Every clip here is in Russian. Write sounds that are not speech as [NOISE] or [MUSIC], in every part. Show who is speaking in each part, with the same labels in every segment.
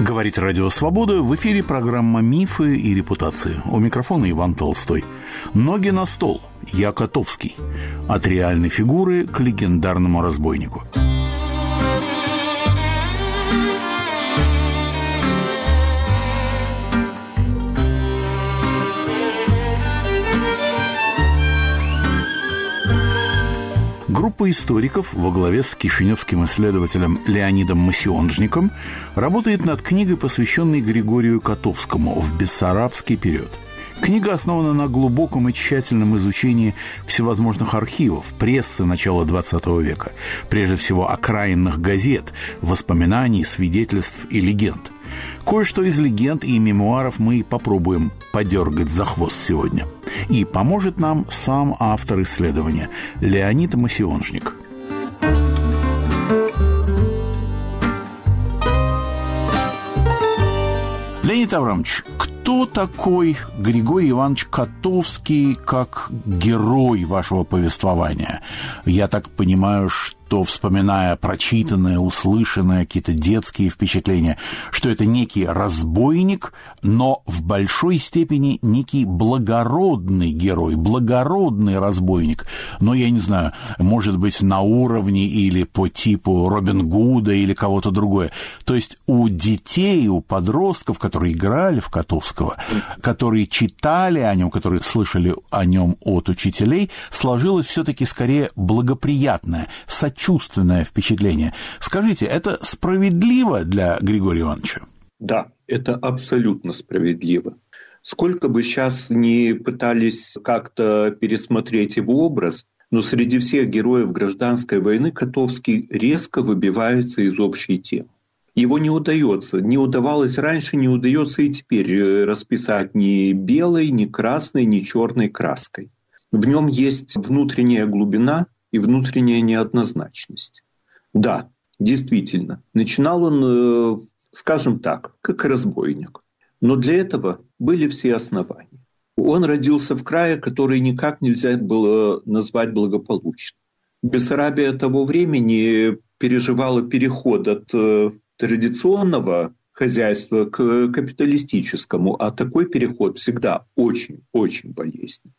Speaker 1: Говорит Радио Свобода в эфире программа «Мифы и репутации». У микрофона Иван Толстой. «Ноги на стол» Я Котовский. От реальной фигуры к легендарному разбойнику. Группа историков во главе с кишиневским исследователем Леонидом Масионжником работает над книгой, посвященной Григорию Котовскому в бессарабский период – Книга основана на глубоком и тщательном изучении всевозможных архивов, прессы начала XX века, прежде всего окраинных газет, воспоминаний, свидетельств и легенд. Кое-что из легенд и мемуаров мы попробуем подергать за хвост сегодня. И поможет нам сам автор исследования Леонид Масионжник – Леонид Аврамович, кто такой Григорий Иванович Котовский как герой вашего повествования? Я так понимаю, что то вспоминая прочитанное, услышанное, какие-то детские впечатления, что это некий разбойник, но в большой степени некий благородный герой, благородный разбойник. Но я не знаю, может быть, на уровне или по типу Робин Гуда или кого-то другое. То есть у детей, у подростков, которые играли в Котовского, которые читали о нем, которые слышали о нем от учителей, сложилось все-таки скорее благоприятное, сочувственное впечатление. Скажите, это справедливо для Григория Ивановича?
Speaker 2: Да, это абсолютно справедливо. Сколько бы сейчас ни пытались как-то пересмотреть его образ, но среди всех героев гражданской войны Котовский резко выбивается из общей темы. Его не удается, не удавалось раньше, не удается и теперь э, расписать ни белой, ни красной, ни черной краской. В нем есть внутренняя глубина, и внутренняя неоднозначность. Да, действительно, начинал он, э, скажем так, как разбойник. Но для этого были все основания. Он родился в крае, который никак нельзя было назвать благополучным. Бессарабия того времени переживала переход от э, традиционного хозяйства к капиталистическому, а такой переход всегда очень-очень болезненный.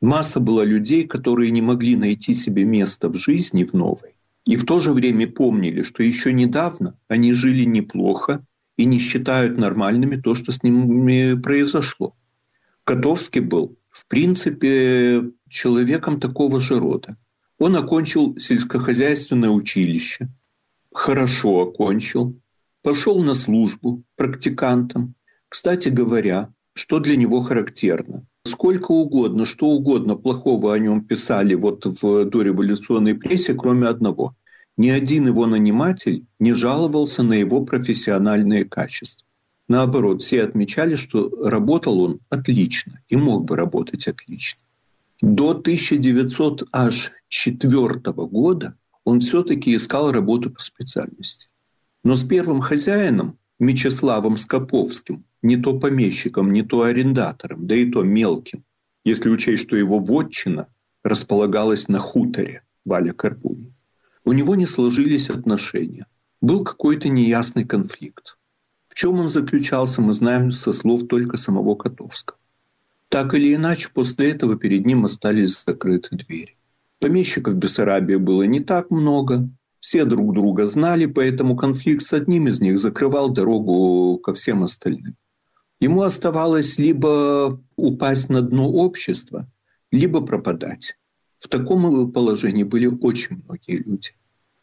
Speaker 2: Масса была людей, которые не могли найти себе место в жизни в новой. И в то же время помнили, что еще недавно они жили неплохо и не считают нормальными то, что с ними произошло. Котовский был, в принципе, человеком такого же рода. Он окончил сельскохозяйственное училище, хорошо окончил, пошел на службу практикантом. Кстати говоря, что для него характерно – Сколько угодно, что угодно плохого о нем писали вот в дореволюционной прессе, кроме одного. Ни один его наниматель не жаловался на его профессиональные качества. Наоборот, все отмечали, что работал он отлично и мог бы работать отлично. До 1904 года он все-таки искал работу по специальности. Но с первым хозяином, Мечиславом Скоповским, не то помещиком, не то арендатором, да и то мелким, если учесть, что его вотчина располагалась на хуторе Валя Карпуни. У него не сложились отношения. Был какой-то неясный конфликт. В чем он заключался, мы знаем со слов только самого Котовского. Так или иначе, после этого перед ним остались закрыты двери. Помещиков Бессарабии было не так много, все друг друга знали, поэтому конфликт с одним из них закрывал дорогу ко всем остальным. Ему оставалось либо упасть на дно общества, либо пропадать. В таком положении были очень многие люди.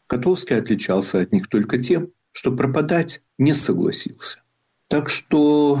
Speaker 2: Котовский отличался от них только тем, что пропадать не согласился. Так что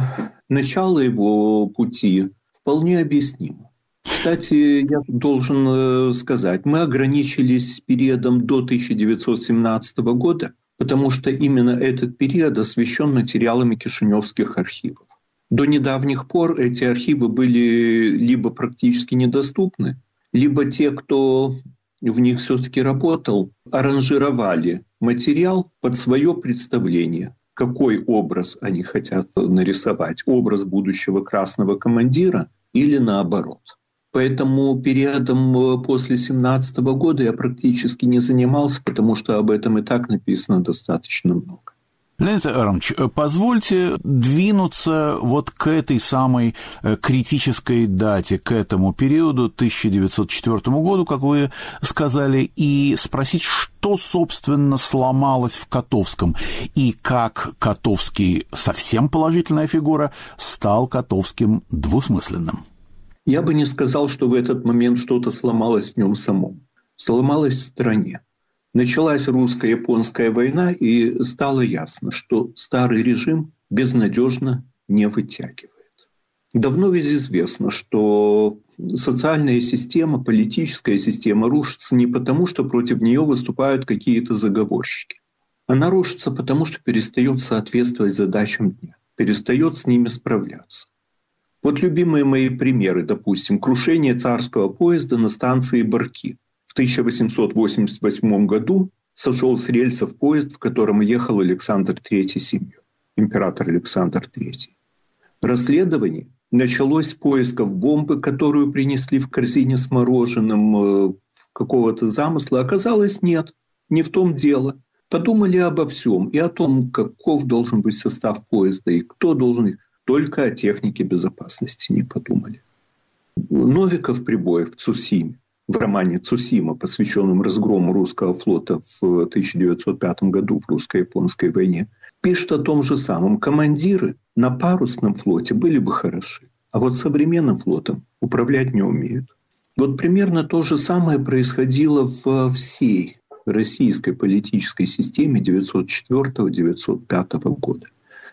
Speaker 2: начало его пути вполне объяснимо. Кстати, я должен э, сказать, мы ограничились периодом до 1917 года, потому что именно этот период освещен материалами кишиневских архивов. До недавних пор эти архивы были либо практически недоступны, либо те, кто в них все-таки работал, аранжировали материал под свое представление, какой образ они хотят нарисовать, образ будущего красного командира или наоборот. Поэтому периодом после 17 года я практически не занимался, потому что об этом и так написано достаточно много.
Speaker 1: Леонид Арамович, позвольте двинуться вот к этой самой э, критической дате, к этому периоду, 1904 году, как вы сказали, и спросить, что, собственно, сломалось в Котовском, и как Котовский, совсем положительная фигура, стал Котовским двусмысленным.
Speaker 2: Я бы не сказал, что в этот момент что-то сломалось в нем самом. Сломалось в стране. Началась русско-японская война, и стало ясно, что старый режим безнадежно не вытягивает. Давно ведь известно, что социальная система, политическая система рушится не потому, что против нее выступают какие-то заговорщики. Она рушится потому, что перестает соответствовать задачам дня, перестает с ними справляться. Вот любимые мои примеры, допустим, крушение царского поезда на станции Барки – в 1888 году сошел с рельсов поезд, в котором ехал Александр III семью, император Александр III. Расследование началось с поисков бомбы, которую принесли в корзине с мороженым э, какого-то замысла. Оказалось, нет, не в том дело. Подумали обо всем и о том, каков должен быть состав поезда и кто должен... Только о технике безопасности не подумали. Новиков прибоев в Цусиме в романе «Цусима», посвященном разгрому русского флота в 1905 году в русско-японской войне, пишет о том же самом. Командиры на парусном флоте были бы хороши, а вот современным флотом управлять не умеют. Вот примерно то же самое происходило в всей российской политической системе 1904-1905 года.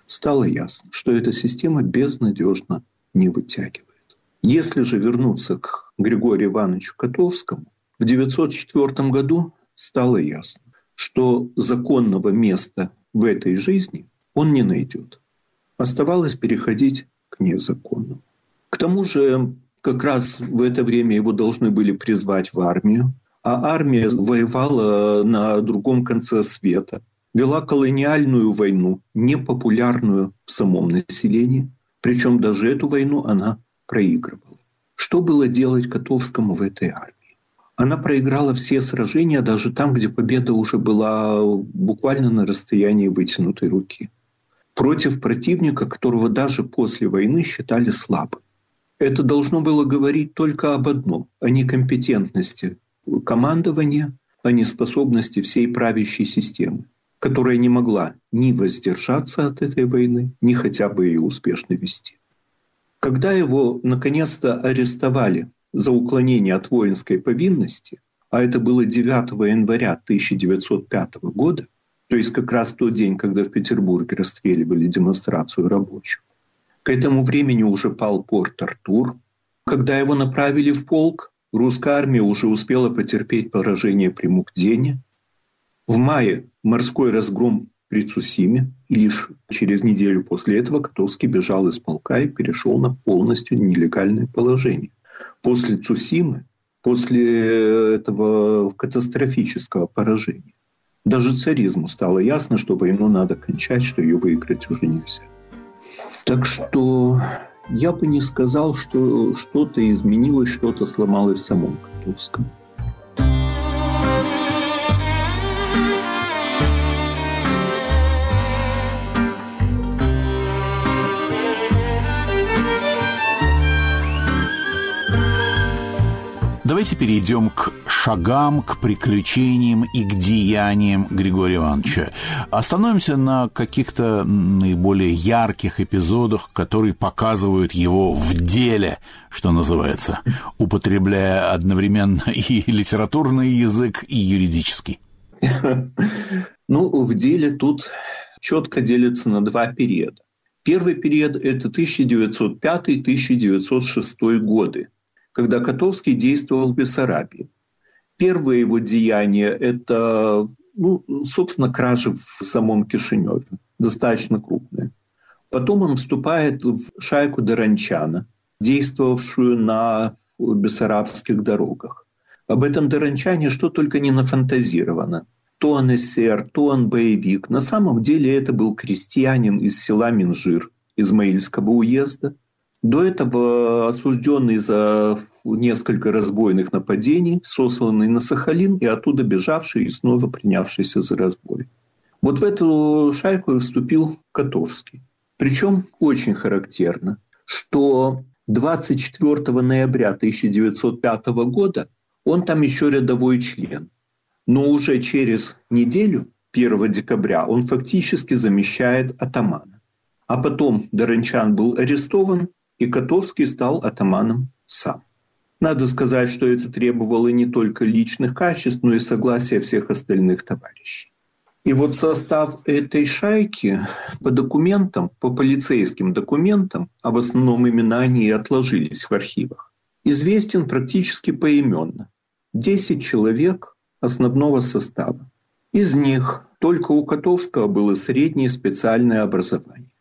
Speaker 2: Стало ясно, что эта система безнадежно не вытягивает. Если же вернуться к Григорию Ивановичу Котовскому, в 1904 году стало ясно, что законного места в этой жизни он не найдет. Оставалось переходить к незаконному. К тому же как раз в это время его должны были призвать в армию, а армия воевала на другом конце света, вела колониальную войну, непопулярную в самом населении, причем даже эту войну она проигрывала. Что было делать Котовскому в этой армии? Она проиграла все сражения, даже там, где победа уже была буквально на расстоянии вытянутой руки. Против противника, которого даже после войны считали слабым. Это должно было говорить только об одном – о некомпетентности командования, о неспособности всей правящей системы, которая не могла ни воздержаться от этой войны, ни хотя бы ее успешно вести. Когда его наконец-то арестовали за уклонение от воинской повинности, а это было 9 января 1905 года, то есть как раз тот день, когда в Петербурге расстреливали демонстрацию рабочих. К этому времени уже пал порт Артур. Когда его направили в полк, русская армия уже успела потерпеть поражение при Мукдене. В мае морской разгром при Цусиме, и лишь через неделю после этого Котовский бежал из полка и перешел на полностью нелегальное положение. После Цусимы, после этого катастрофического поражения, даже царизму стало ясно, что войну надо кончать, что ее выиграть уже нельзя. Так что я бы не сказал, что что-то изменилось, что-то сломалось в самом Котовском.
Speaker 1: Давайте перейдем к шагам, к приключениям и к деяниям Григория Ивановича. Остановимся на каких-то наиболее ярких эпизодах, которые показывают его в деле, что называется, употребляя одновременно [LAUGHS] и литературный язык, и юридический. [LAUGHS]
Speaker 2: Ну, в деле тут четко делится на два периода. Первый период – это 1905-1906 годы когда Котовский действовал в Бессарабии. Первое его деяние – это, ну, собственно, кражи в самом Кишиневе, достаточно крупные. Потом он вступает в шайку Даранчана, действовавшую на бессарабских дорогах. Об этом Даранчане что только не нафантазировано. То он эсер, то он боевик. На самом деле это был крестьянин из села Минжир, Измаильского уезда – до этого осужденный за несколько разбойных нападений, сосланный на Сахалин и оттуда бежавший и снова принявшийся за разбой. Вот в эту шайку вступил Котовский. Причем очень характерно, что 24 ноября 1905 года он там еще рядовой член. Но уже через неделю, 1 декабря, он фактически замещает атамана. А потом Дорончан был арестован, и Котовский стал атаманом сам. Надо сказать, что это требовало не только личных качеств, но и согласия всех остальных товарищей. И вот состав этой шайки по документам, по полицейским документам, а в основном имена они отложились в архивах, известен практически поименно. Десять человек основного состава. Из них только у Котовского было среднее специальное образование.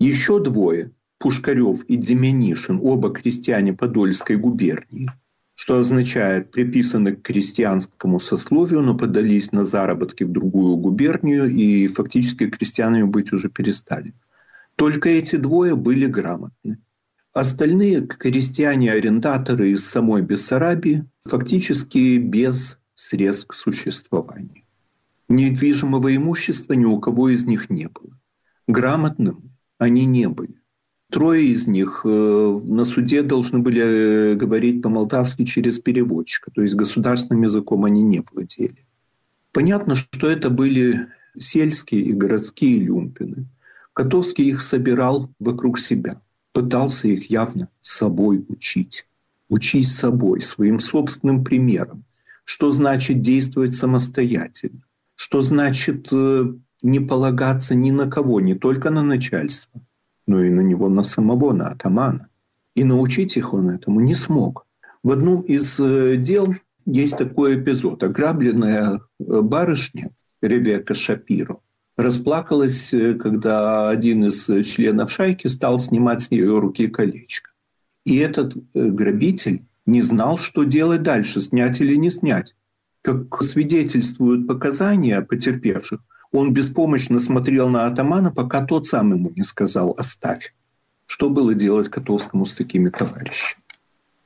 Speaker 2: Еще двое Пушкарев и Деменишин, оба крестьяне Подольской губернии, что означает приписаны к крестьянскому сословию, но подались на заработки в другую губернию и фактически крестьянами быть уже перестали. Только эти двое были грамотны. Остальные крестьяне-арендаторы из самой Бессарабии фактически без средств к существованию. Недвижимого имущества ни у кого из них не было. Грамотным они не были. Трое из них э, на суде должны были э, говорить по-молдавски через переводчика, то есть государственным языком они не владели. Понятно, что это были сельские и городские люмпины. Котовский их собирал вокруг себя, пытался их явно собой учить. Учить собой, своим собственным примером. Что значит действовать самостоятельно? Что значит э, не полагаться ни на кого, не только на начальство – но и на него, на самого, на атамана. И научить их он этому не смог. В одном из э, дел есть такой эпизод. Ограбленная э, барышня Ревека Шапиро расплакалась, э, когда один из членов шайки стал снимать с нее руки колечко. И этот грабитель не знал, что делать дальше, снять или не снять. Как свидетельствуют показания потерпевших, он беспомощно смотрел на атамана, пока тот сам ему не сказал «оставь». Что было делать Котовскому с такими товарищами?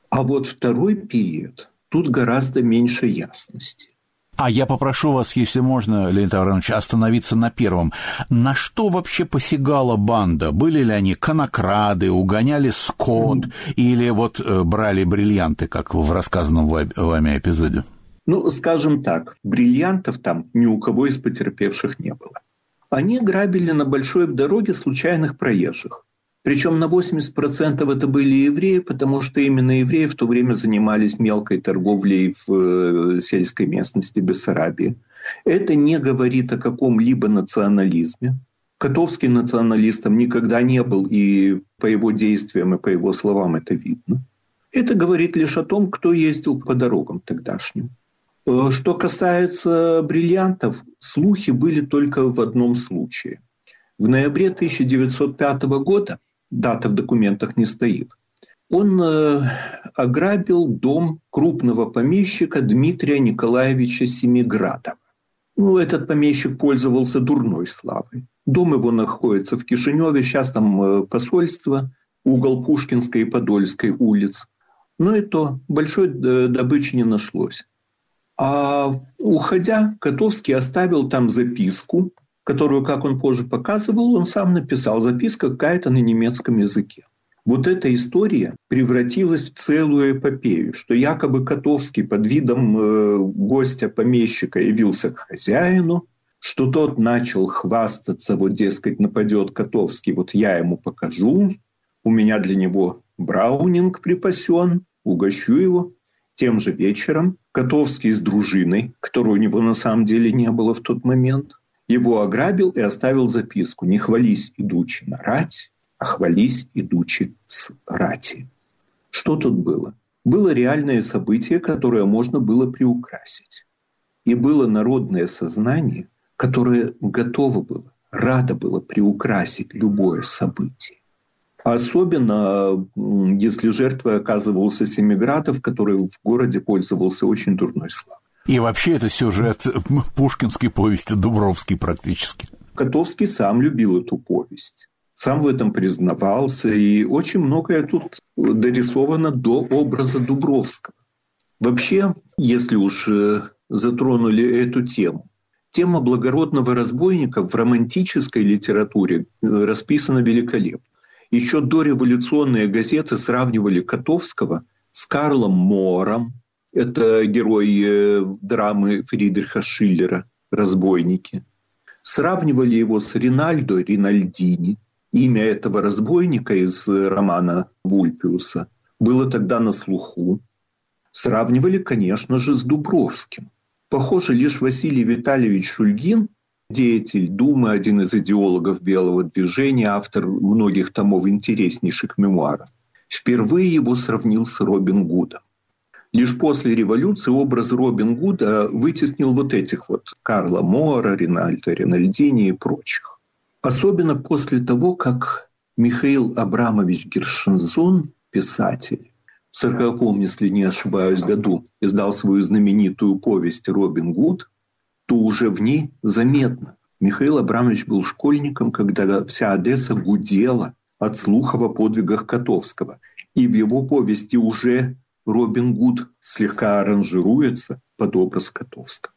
Speaker 2: А вот второй период, тут гораздо меньше ясности.
Speaker 1: А я попрошу вас, если можно, Леонид Аврамович, остановиться на первом. На что вообще посягала банда? Были ли они конокрады, угоняли скот или вот э, брали бриллианты, как в рассказанном вами эпизоде?
Speaker 2: Ну, скажем так, бриллиантов там ни у кого из потерпевших не было. Они грабили на большой дороге случайных проезжих. Причем на 80% это были евреи, потому что именно евреи в то время занимались мелкой торговлей в э, сельской местности Бессарабии. Это не говорит о каком-либо национализме. Котовский националистом никогда не был, и по его действиям и по его словам это видно. Это говорит лишь о том, кто ездил по дорогам тогдашним. Э, что касается бриллиантов, слухи были только в одном случае. В ноябре 1905 года, дата в документах не стоит, он э, ограбил дом крупного помещика Дмитрия Николаевича Семиградова. Ну, этот помещик пользовался дурной славой. Дом его находится в Кишиневе, сейчас там э, посольство, угол Пушкинской и Подольской улиц. Но и то большой добычи не нашлось. А уходя, Котовский оставил там записку, которую, как он позже показывал, он сам написал. Записка какая-то на немецком языке. Вот эта история превратилась в целую эпопею, что якобы Котовский под видом э, гостя-помещика явился к хозяину, что тот начал хвастаться, вот, дескать, нападет Котовский, вот я ему покажу, у меня для него браунинг припасен, угощу его. Тем же вечером Котовский с дружиной, которой у него на самом деле не было в тот момент, его ограбил и оставил записку «Не хвались, идучи на рать, а хвались, идучи с рати». Что тут было? Было реальное событие, которое можно было приукрасить. И было народное сознание, которое готово было, радо было приукрасить любое событие. Особенно, если жертвой оказывался Семигратов, который в городе пользовался очень дурной славой.
Speaker 1: И вообще это сюжет пушкинской повести Дубровский практически.
Speaker 2: Котовский сам любил эту повесть. Сам в этом признавался. И очень многое тут дорисовано до образа Дубровского. Вообще, если уж э, затронули эту тему, Тема благородного разбойника в романтической литературе э, расписана великолепно. Еще дореволюционные газеты сравнивали Котовского с Карлом Мором, это герой э, драмы Фридриха Шиллера «Разбойники». Сравнивали его с Ринальдо Ринальдини. Имя этого разбойника из романа Вульпиуса было тогда на слуху. Сравнивали, конечно же, с Дубровским. Похоже, лишь Василий Витальевич Шульгин, деятель Думы, один из идеологов белого движения, автор многих томов интереснейших мемуаров, впервые его сравнил с Робин Гудом. Лишь после революции образ Робин Гуда вытеснил вот этих вот Карла Мора, Ринальда Ринальдини и прочих. Особенно после того, как Михаил Абрамович Гершензон, писатель, в сороковом, если не ошибаюсь, году издал свою знаменитую повесть «Робин Гуд», то уже в ней заметно. Михаил Абрамович был школьником, когда вся Одесса гудела от слухов о подвигах Котовского. И в его повести уже Робин Гуд слегка аранжируется под образ Котовского.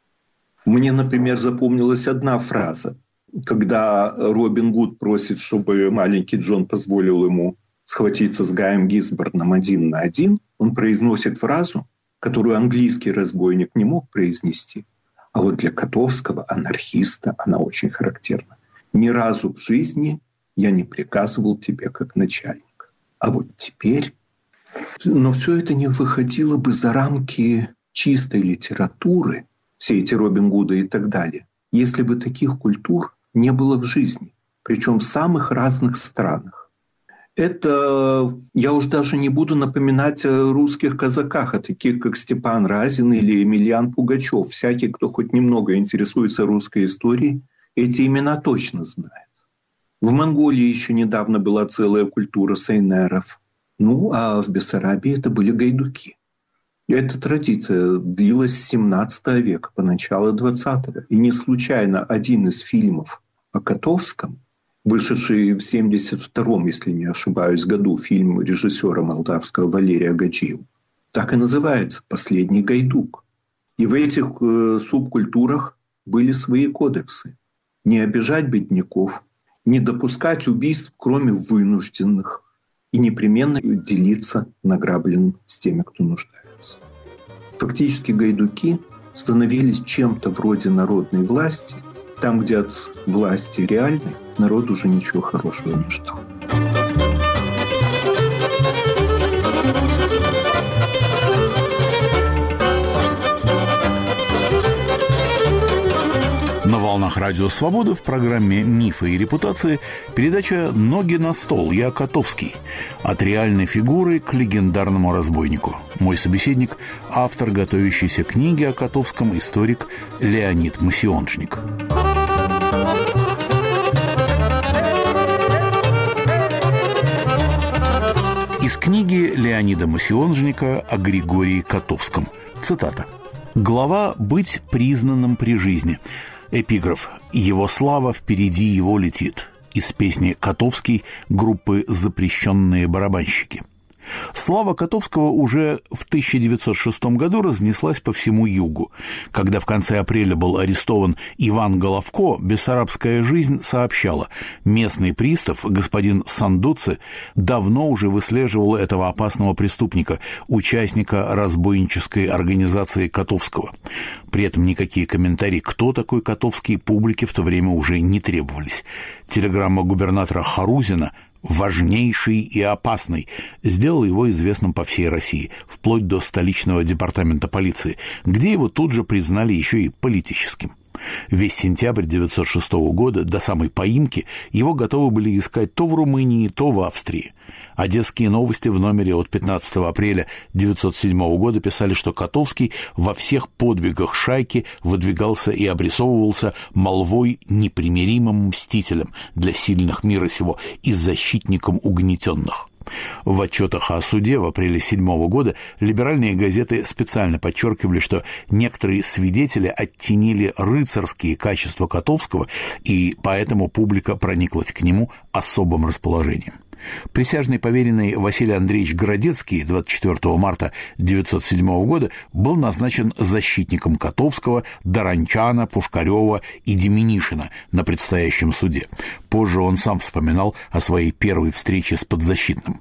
Speaker 2: Мне, например, запомнилась одна фраза, когда Робин Гуд просит, чтобы маленький Джон позволил ему схватиться с Гаем Гисборном один на один, он произносит фразу, которую английский разбойник не мог произнести. А вот для Котовского, анархиста, она очень характерна. Ни разу в жизни я не приказывал тебе как начальник. А вот теперь но все это не выходило бы за рамки чистой литературы, все эти Робин Гуды и так далее, если бы таких культур не было в жизни, причем в самых разных странах. Это я уж даже не буду напоминать о русских казаках, о таких как Степан Разин или Емельян Пугачев. Всякий, кто хоть немного интересуется русской историей, эти имена точно знает. В Монголии еще недавно была целая культура сайнеров. Ну, а в Бессарабии это были гайдуки. Эта традиция длилась с 17 века по начало 20-го. И не случайно один из фильмов о Котовском, вышедший в 72-м, если не ошибаюсь, году, фильм режиссера молдавского Валерия Гаджиева, так и называется «Последний гайдук». И в этих э, субкультурах были свои кодексы. Не обижать бедняков, не допускать убийств, кроме вынужденных – и непременно делиться награбленным с теми, кто нуждается. Фактически гайдуки становились чем-то вроде народной власти, там, где от власти реальной народ уже ничего хорошего не ждал.
Speaker 1: волнах Радио Свобода в программе «Мифы и репутации» передача «Ноги на стол». Я Котовский. От реальной фигуры к легендарному разбойнику. Мой собеседник – автор готовящейся книги о Котовском, историк Леонид Масионжник. Из книги Леонида Масионжника о Григории Котовском. Цитата. Глава «Быть признанным при жизни». Эпиграф «Его слава впереди его летит» из песни «Котовский» группы «Запрещенные барабанщики». Слава Котовского уже в 1906 году разнеслась по всему югу. Когда в конце апреля был арестован Иван Головко, «Бессарабская жизнь» сообщала, местный пристав, господин Сандуци, давно уже выслеживал этого опасного преступника, участника разбойнической организации Котовского. При этом никакие комментарии, кто такой Котовский, публике в то время уже не требовались. Телеграмма губернатора Харузина важнейший и опасный, сделал его известным по всей России, вплоть до столичного департамента полиции, где его тут же признали еще и политическим. Весь сентябрь 1906 года до самой поимки его готовы были искать то в Румынии, то в Австрии. Одесские новости в номере от 15 апреля 1907 года писали, что Котовский во всех подвигах шайки выдвигался и обрисовывался молвой непримиримым мстителем для сильных мира сего и защитником угнетенных. В отчетах о суде в апреле 7 года либеральные газеты специально подчеркивали, что некоторые свидетели оттенили рыцарские качества Котовского, и поэтому публика прониклась к нему особым расположением. Присяжный поверенный Василий Андреевич Городецкий 24 марта 1907 года был назначен защитником Котовского, Дорончана, Пушкарева и Деменишина на предстоящем суде. Позже он сам вспоминал о своей первой встрече с подзащитным.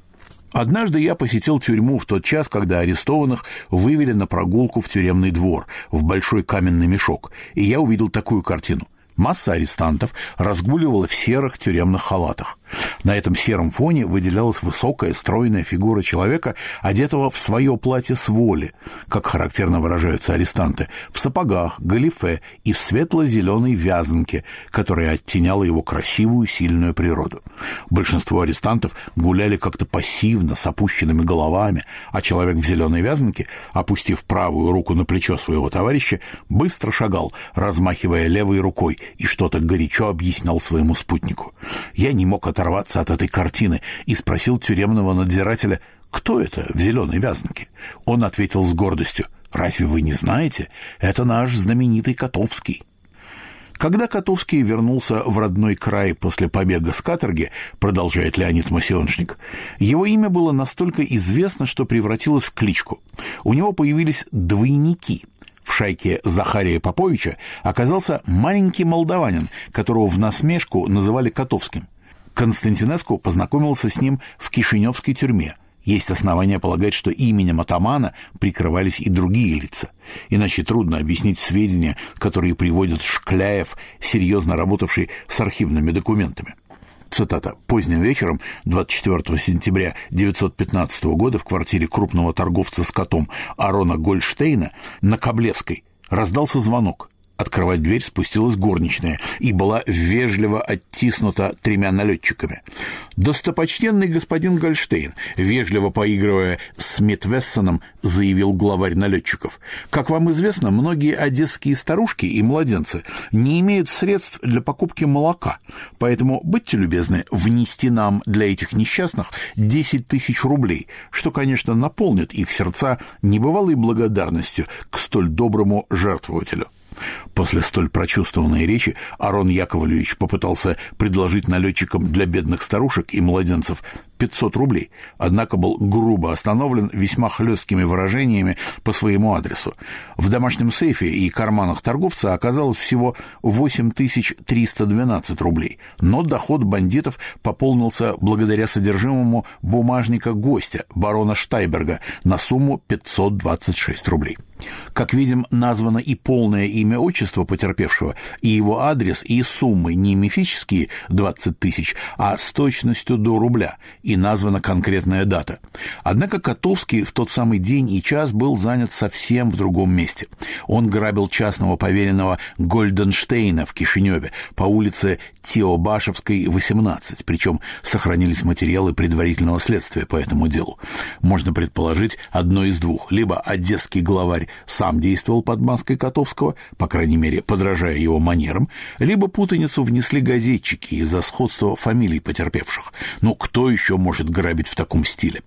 Speaker 1: Однажды я посетил тюрьму в тот час, когда арестованных вывели на прогулку в тюремный двор, в большой каменный мешок, и я увидел такую картину. Масса арестантов разгуливала в серых тюремных халатах. На этом сером фоне выделялась высокая, стройная фигура человека, одетого в свое платье с воли, как характерно выражаются арестанты, в сапогах, галифе и в светло-зеленой вязанке, которая оттеняла его красивую, сильную природу. Большинство арестантов гуляли как-то пассивно, с опущенными головами, а человек в зеленой вязанке, опустив правую руку на плечо своего товарища, быстро шагал, размахивая левой рукой, и что-то горячо объяснял своему спутнику. Я не мог оторваться от этой картины и спросил тюремного надзирателя, кто это в зеленой вязанке. Он ответил с гордостью, «Разве вы не знаете? Это наш знаменитый Котовский». Когда Котовский вернулся в родной край после побега с каторги, продолжает Леонид Масионшник, его имя было настолько известно, что превратилось в кличку. У него появились двойники – в шайке Захария Поповича оказался маленький молдаванин, которого в насмешку называли Котовским. Константинеску познакомился с ним в Кишиневской тюрьме. Есть основания полагать, что именем атамана прикрывались и другие лица. Иначе трудно объяснить сведения, которые приводит Шкляев, серьезно работавший с архивными документами. Цитата. «Поздним вечером 24 сентября 1915 года в квартире крупного торговца скотом Арона Гольштейна на Каблевской раздался звонок. Открывать дверь спустилась горничная и была вежливо оттиснута тремя налетчиками. «Достопочтенный господин Гольштейн», вежливо поигрывая с Митвессоном, заявил главарь налетчиков. «Как вам известно, многие одесские старушки и младенцы не имеют средств для покупки молока, поэтому будьте любезны внести нам для этих несчастных 10 тысяч рублей, что, конечно, наполнит их сердца небывалой благодарностью к столь доброму жертвователю». После столь прочувствованной речи Арон Яковлевич попытался предложить налетчикам для бедных старушек и младенцев 500 рублей, однако был грубо остановлен весьма хлесткими выражениями по своему адресу. В домашнем сейфе и карманах торговца оказалось всего 8312 рублей, но доход бандитов пополнился благодаря содержимому бумажника гостя, барона Штайберга, на сумму 526 рублей. Как видим, названо и полное имя отчество потерпевшего, и его адрес, и суммы не мифические 20 тысяч, а с точностью до рубля, и названа конкретная дата. Однако Котовский в тот самый день и час был занят совсем в другом месте. Он грабил частного поверенного Гольденштейна в Кишиневе по улице Теобашевской, 18, причем сохранились материалы предварительного следствия по этому делу. Можно предположить одно из двух. Либо одесский главарь сам действовал под маской Котовского, по крайней мере, подражая его манерам, либо путаницу внесли газетчики из-за сходства фамилий потерпевших. Но кто еще может грабить в таком стиле?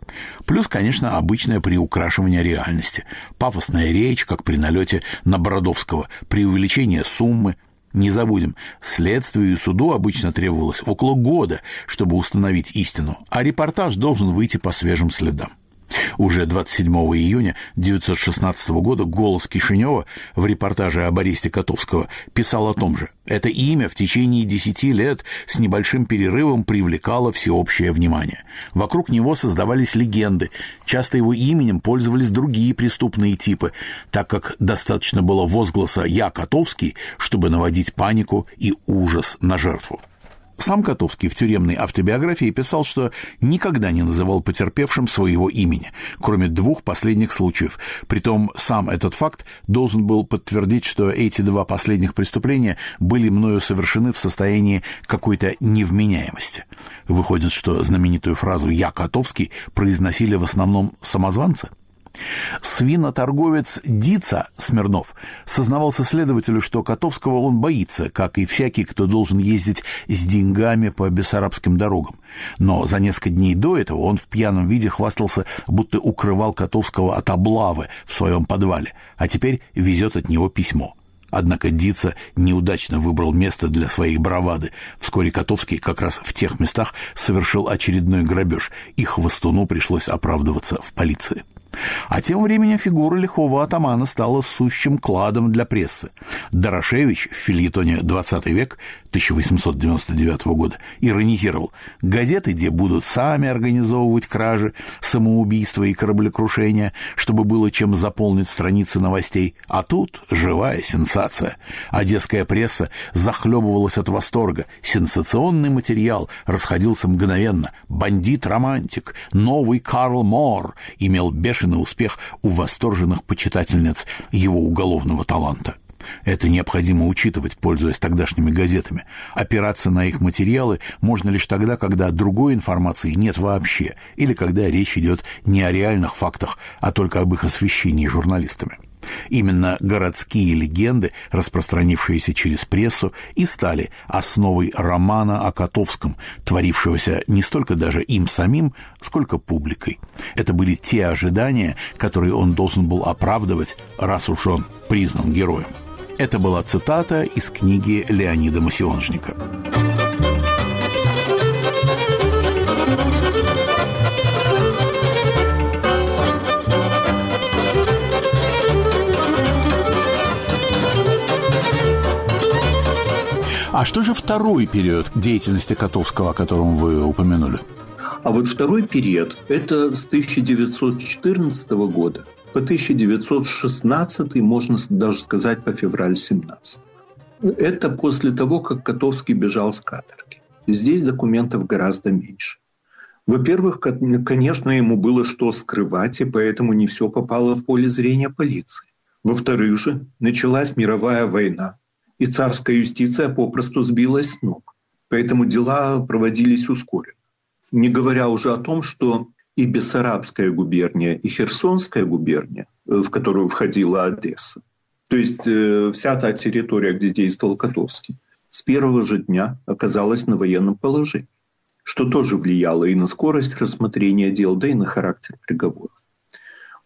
Speaker 1: Плюс, конечно, обычное приукрашивание реальности. Пафосная речь, как при налете на Бородовского, преувеличение суммы, не забудем, следствию и суду обычно требовалось около года, чтобы установить истину, а репортаж должен выйти по свежим следам. Уже 27 июня 1916 года «Голос Кишинева» в репортаже об аресте Котовского писал о том же. Это имя в течение десяти лет с небольшим перерывом привлекало всеобщее внимание. Вокруг него создавались легенды. Часто его именем пользовались другие преступные типы, так как достаточно было возгласа «Я Котовский», чтобы наводить панику и ужас на жертву. Сам Котовский в тюремной автобиографии писал, что никогда не называл потерпевшим своего имени, кроме двух последних случаев. Притом сам этот факт должен был подтвердить, что эти два последних преступления были мною совершены в состоянии какой-то невменяемости. Выходит, что знаменитую фразу «Я Котовский» произносили в основном самозванцы – Свиноторговец Дица Смирнов сознавался следователю, что Котовского он боится, как и всякий, кто должен ездить с деньгами по бессарабским дорогам. Но за несколько дней до этого он в пьяном виде хвастался, будто укрывал Котовского от облавы в своем подвале, а теперь везет от него письмо. Однако Дица неудачно выбрал место для своей бравады. Вскоре Котовский как раз в тех местах совершил очередной грабеж, и Хвостуну пришлось оправдываться в полиции. А тем временем фигура лихого атамана стала сущим кладом для прессы. Дорошевич в фильетоне «20 век» 1899 года иронизировал. Газеты, где будут сами организовывать кражи, самоубийства и кораблекрушения, чтобы было чем заполнить страницы новостей. А тут живая сенсация. Одесская пресса захлебывалась от восторга. Сенсационный материал расходился мгновенно. Бандит-романтик, новый Карл Мор имел бешеный успех у восторженных почитательниц его уголовного таланта. Это необходимо учитывать, пользуясь тогдашними газетами. Опираться на их материалы можно лишь тогда, когда другой информации нет вообще, или когда речь идет не о реальных фактах, а только об их освещении журналистами. Именно городские легенды, распространившиеся через прессу, и стали основой романа о Котовском, творившегося не столько даже им самим, сколько публикой. Это были те ожидания, которые он должен был оправдывать, раз уж он признан героем. Это была цитата из книги Леонида Масионжника. А что же второй период деятельности Котовского, о котором вы упомянули?
Speaker 2: А вот второй период – это с 1914 года по 1916, можно даже сказать, по февраль 17. Это после того, как Котовский бежал с каторги. Здесь документов гораздо меньше. Во-первых, конечно, ему было что скрывать, и поэтому не все попало в поле зрения полиции. Во-вторых же, началась мировая война, и царская юстиция попросту сбилась с ног. Поэтому дела проводились ускоренно. Не говоря уже о том, что и Бессарабская губерния, и Херсонская губерния, э, в которую входила Одесса. То есть э, вся та территория, где действовал Котовский, с первого же дня оказалась на военном положении, что тоже влияло и на скорость рассмотрения дел, да и на характер приговоров.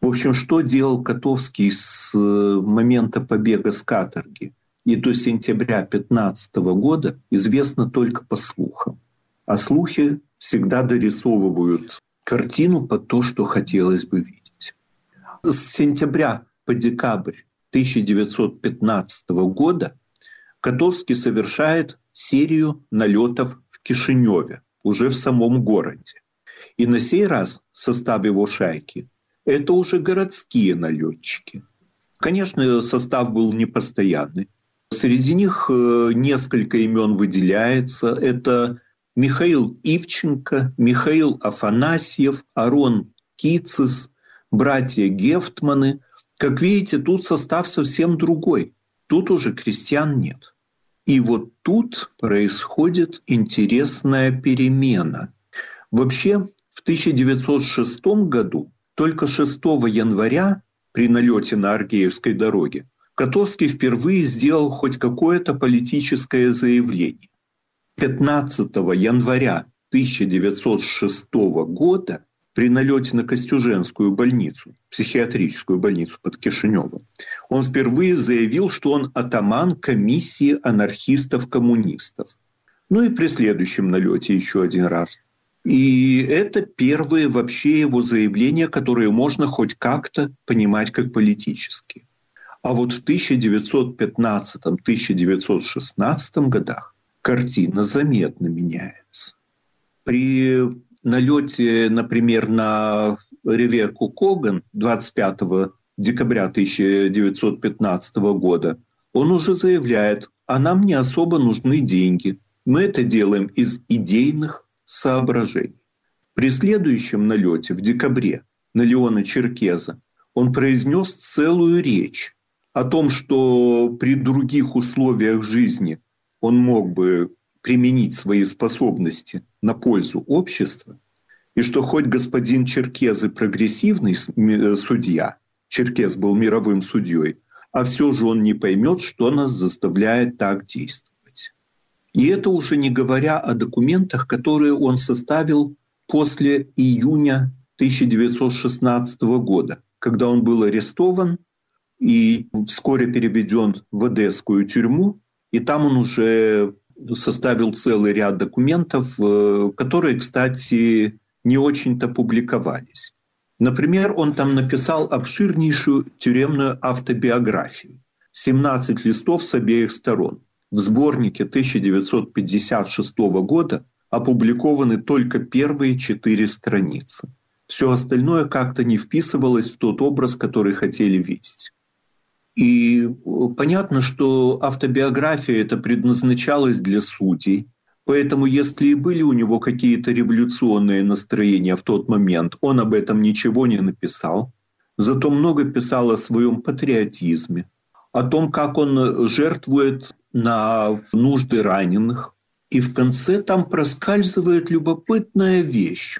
Speaker 2: В общем, что делал Котовский с э, момента побега с каторги и до сентября 15 года, известно только по слухам. А слухи всегда дорисовывают картину под то, что хотелось бы видеть. С сентября по декабрь 1915 года Котовский совершает серию налетов в Кишиневе, уже в самом городе. И на сей раз состав его шайки – это уже городские налетчики. Конечно, состав был непостоянный. Среди них э, несколько имен выделяется. Это Михаил Ивченко, Михаил Афанасьев, Арон Кицис, братья Гефтманы. Как видите, тут состав совсем другой. Тут уже крестьян нет. И вот тут происходит интересная перемена. Вообще, в 1906 году, только 6 января при налете на Аргеевской дороге, Котовский впервые сделал хоть какое-то политическое заявление. 15 января 1906 года при налете на Костюженскую больницу, психиатрическую больницу под Кишиневым, он впервые заявил, что он атаман комиссии анархистов-коммунистов. Ну и при следующем налете еще один раз. И это первые вообще его заявления, которые можно хоть как-то понимать как политические. А вот в 1915-1916 годах картина заметно меняется. При налете, например, на Реверку Коган 25 декабря 1915 года, он уже заявляет, а нам не особо нужны деньги. Мы это делаем из идейных соображений. При следующем налете в декабре на Леона Черкеза он произнес целую речь о том, что при других условиях жизни он мог бы применить свои способности на пользу общества, и что хоть господин Черкез и прогрессивный э, судья, Черкез был мировым судьей, а все же он не поймет, что нас заставляет так действовать. И это уже не говоря о документах, которые он составил после июня 1916 года, когда он был арестован и вскоре переведен в Одесскую тюрьму, и там он уже составил целый ряд документов, э, которые, кстати, не очень-то публиковались. Например, он там написал обширнейшую тюремную автобиографию. 17 листов с обеих сторон. В сборнике 1956 года опубликованы только первые четыре страницы. Все остальное как-то не вписывалось в тот образ, который хотели видеть. И э, понятно, что автобиография это предназначалась для судей, поэтому если и были у него какие-то революционные настроения в тот момент, он об этом ничего не написал, зато много писал о своем патриотизме, о том, как он жертвует на нужды раненых. И в конце там проскальзывает любопытная вещь.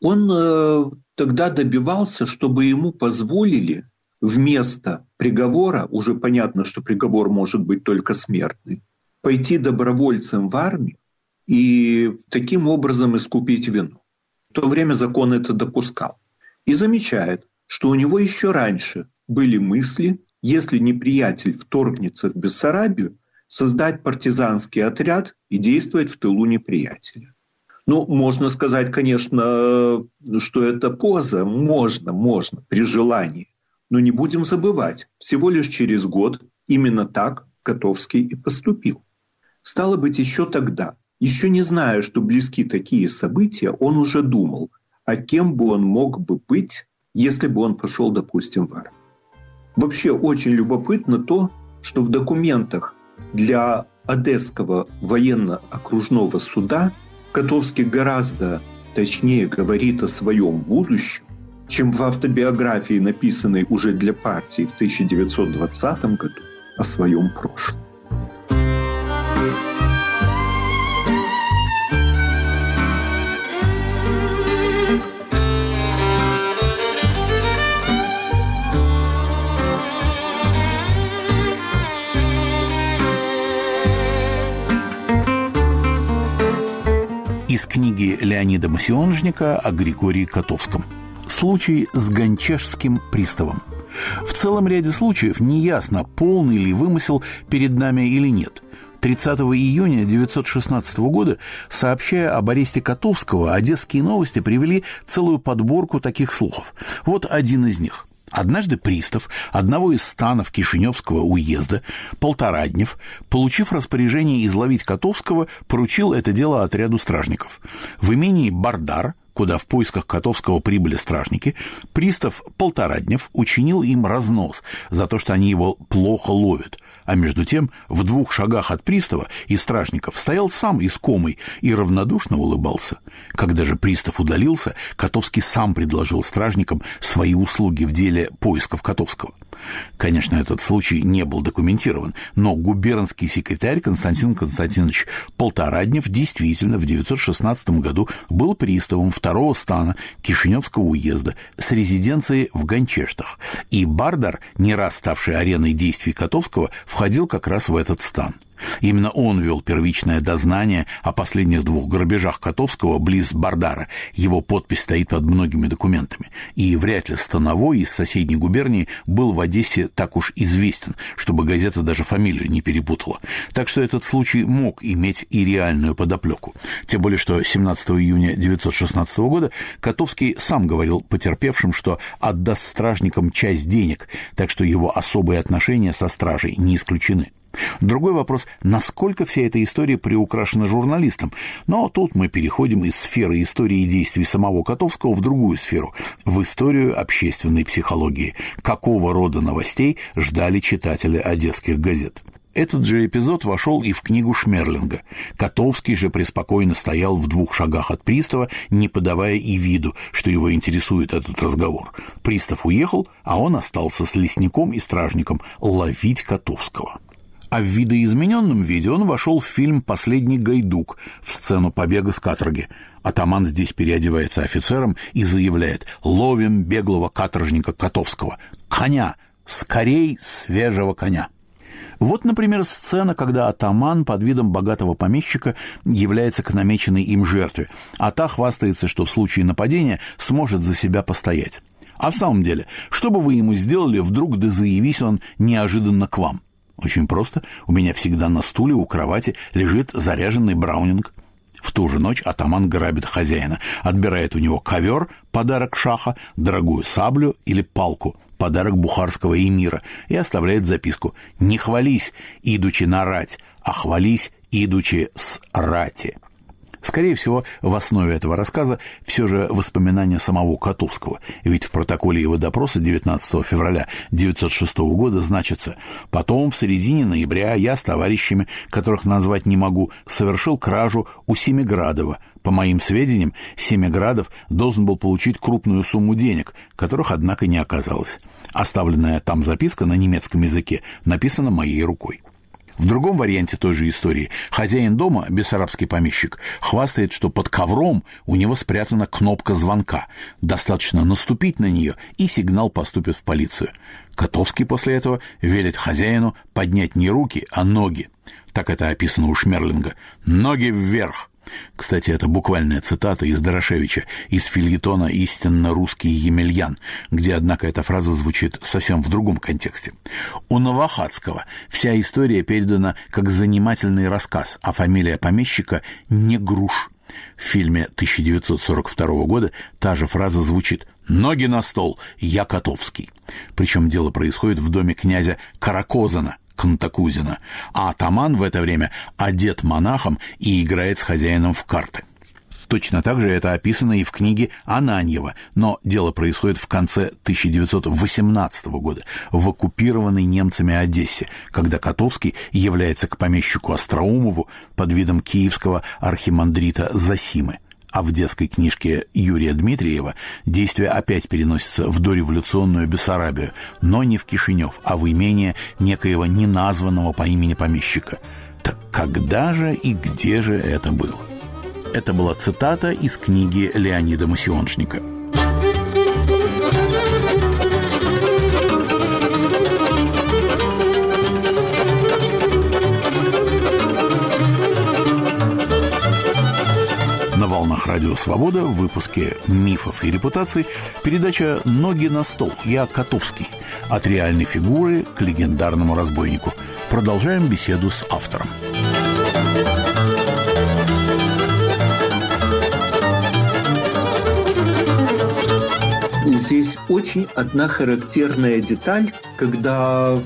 Speaker 2: Он э, тогда добивался, чтобы ему позволили вместо приговора, уже понятно, что приговор может быть только смертный, пойти добровольцем в армию и таким образом искупить вину. В то время закон это допускал. И замечает, что у него еще раньше были мысли, если неприятель вторгнется в Бессарабию, создать партизанский отряд и действовать в тылу неприятеля. Ну, можно сказать, конечно, что это поза. Можно, можно, при желании. Но не будем забывать, всего лишь через год именно так Котовский и поступил. Стало быть, еще тогда, еще не зная, что близки такие события, он уже думал, а кем бы он мог бы быть, если бы он пошел, допустим, в армию. Вообще очень любопытно то, что в документах для Одесского военно-окружного суда Котовский гораздо точнее говорит о своем будущем, чем в автобиографии, написанной уже для партии в 1920 году, о своем прошлом.
Speaker 1: из книги Леонида Масионжника о Григории Котовском – Случай с гончежским приставом. В целом ряде случаев неясно, полный ли вымысел перед нами или нет. 30 июня 1916 года, сообщая об аресте Котовского, одесские новости привели целую подборку таких слухов. Вот один из них. Однажды пристав одного из станов Кишиневского уезда, Полтораднев, получив распоряжение изловить Котовского, поручил это дело отряду стражников. В имении Бардар – куда в поисках Котовского прибыли стражники, пристав Полтораднев учинил им разнос за то, что они его плохо ловят. А между тем, в двух шагах от пристава и стражников стоял сам искомый и равнодушно улыбался. Когда же пристав удалился, Котовский сам предложил стражникам свои услуги в деле поисков Котовского. Конечно, этот случай не был документирован, но губернский секретарь Константин Константинович Полтораднев действительно в 1916 году был приставом второго стана Кишиневского уезда с резиденцией в Гончештах, и Бардар, не раз ставший ареной действий Котовского, входил как раз в этот стан. Именно он вел первичное дознание о последних двух грабежах Котовского близ Бардара. Его подпись стоит под многими документами. И вряд ли Становой из соседней губернии был в Одессе так уж известен, чтобы газета даже фамилию не перепутала. Так что этот случай мог иметь и реальную подоплеку. Тем более, что 17 июня 1916 года Котовский сам говорил потерпевшим, что отдаст стражникам часть денег, так что его особые отношения со стражей не исключены. Другой вопрос, насколько вся эта история приукрашена журналистом. Но тут мы переходим из сферы истории и действий самого Котовского в другую сферу, в историю общественной психологии. Какого рода новостей ждали читатели одесских газет? Этот же эпизод вошел и в книгу Шмерлинга. Котовский же преспокойно стоял в двух шагах от пристава, не подавая и виду, что его интересует этот разговор. Пристав уехал, а он остался с лесником и стражником ловить Котовского а в видоизмененном виде он вошел в фильм «Последний гайдук» в сцену побега с каторги. Атаман здесь переодевается офицером и заявляет «Ловим беглого каторжника Котовского! Коня! Скорей свежего коня!» Вот, например, сцена, когда атаман под видом богатого помещика является к намеченной им жертве, а та хвастается, что в случае нападения сможет за себя постоять. А в самом деле, что бы вы ему сделали, вдруг да заявись он неожиданно к вам? Очень просто. У меня всегда на стуле у кровати лежит заряженный браунинг. В ту же ночь атаман грабит хозяина, отбирает у него ковер, подарок шаха, дорогую саблю или палку, подарок бухарского эмира, и оставляет записку «Не хвались, идучи на рать, а хвались, идучи с рати». Скорее всего, в основе этого рассказа все же воспоминания самого Котовского, ведь в протоколе его допроса 19 февраля 1906 года значится «Потом, в середине ноября, я с товарищами, которых назвать не могу, совершил кражу у Семиградова. По моим сведениям, Семиградов должен был получить крупную сумму денег, которых, однако, не оказалось. Оставленная там записка на немецком языке написана моей рукой. В другом варианте той же истории хозяин дома, бессарабский помещик, хвастает, что под ковром у него спрятана кнопка звонка. Достаточно наступить на нее, и сигнал поступит в полицию. Котовский после этого велит хозяину поднять не руки, а ноги. Так это описано у Шмерлинга. «Ноги вверх!» Кстати, это буквальная цитата из Дорошевича, из фильетона «Истинно русский Емельян», где, однако, эта фраза звучит совсем в другом контексте. У Новохадского вся история передана как занимательный рассказ, а фамилия помещика не груш. В фильме 1942 года та же фраза звучит «Ноги на стол, я Котовский». Причем дело происходит в доме князя Каракозана – Кантакузина, а атаман в это время одет монахом и играет с хозяином в карты. Точно так же это описано и в книге Ананьева, но дело происходит в конце 1918 года в оккупированной немцами Одессе, когда Котовский является к помещику Остроумову под видом киевского архимандрита Засимы – а в детской книжке Юрия Дмитриева действие опять переносится в дореволюционную Бессарабию, но не в Кишинев, а в имение некоего неназванного по имени помещика. Так когда же и где же это было? Это была цитата из книги Леонида Масионшника – Радио Свобода в выпуске «Мифов и репутаций» передача «Ноги на стол». Я Котовский. От реальной фигуры к легендарному разбойнику. Продолжаем беседу с автором.
Speaker 2: Здесь очень одна характерная деталь, когда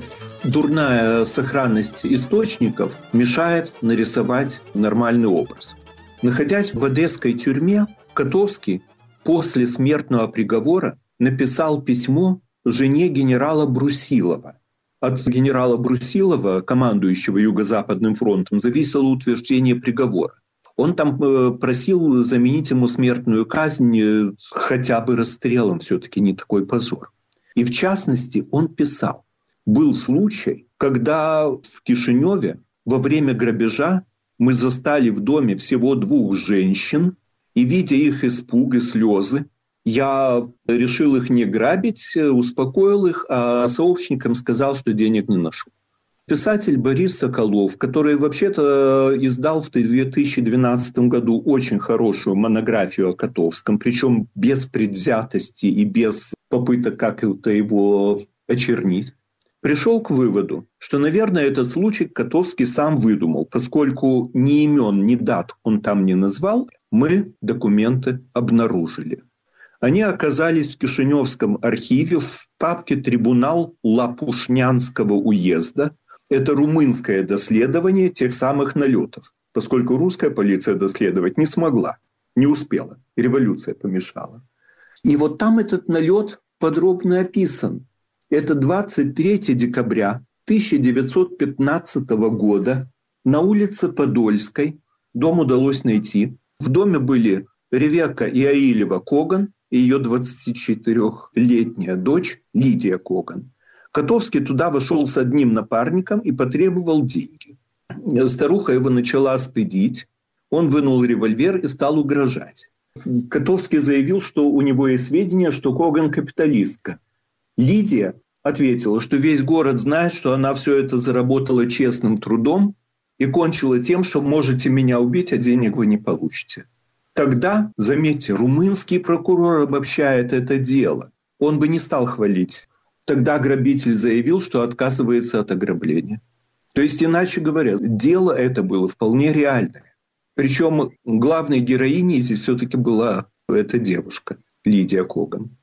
Speaker 2: дурная сохранность источников мешает нарисовать нормальный образ. Находясь в одесской тюрьме, Котовский после смертного приговора написал письмо жене генерала Брусилова. От генерала Брусилова, командующего Юго-Западным фронтом, зависело утверждение приговора. Он там э, просил заменить ему смертную казнь э, хотя бы расстрелом, все-таки не такой позор. И в частности, он писал, был случай, когда в Кишиневе во время грабежа мы застали в доме всего двух женщин, и, видя их испуг и слезы, я решил их не грабить, успокоил их, а сообщникам сказал, что денег не ношу. Писатель Борис Соколов, который вообще-то издал в 2012 году очень хорошую монографию о Котовском, причем без предвзятости и без попыток как-то его очернить, пришел к выводу, что, наверное, этот случай Котовский сам выдумал, поскольку ни имен, ни дат он там не назвал, мы документы обнаружили. Они оказались в Кишиневском архиве в папке «Трибунал Лапушнянского уезда». Это румынское доследование тех самых налетов, поскольку русская полиция доследовать не смогла, не успела, революция помешала. И вот там этот налет подробно описан – это 23 декабря 1915 года на улице Подольской. Дом удалось найти. В доме были Ревека Иаилева Коган и ее 24-летняя дочь Лидия Коган. Котовский туда вошел с одним напарником и потребовал деньги. Старуха его начала стыдить. Он вынул револьвер и стал угрожать. Котовский заявил, что у него есть сведения, что Коган капиталистка – Лидия ответила, что весь город знает, что она все это заработала честным трудом и кончила тем, что можете меня убить, а денег вы не получите. Тогда, заметьте, румынский прокурор обобщает это дело. он бы не стал хвалить. Тогда грабитель заявил, что отказывается от ограбления. То есть, иначе говоря, дело это было вполне реальное. Причем главной героиней здесь все-таки была эта девушка, Лидия Коган.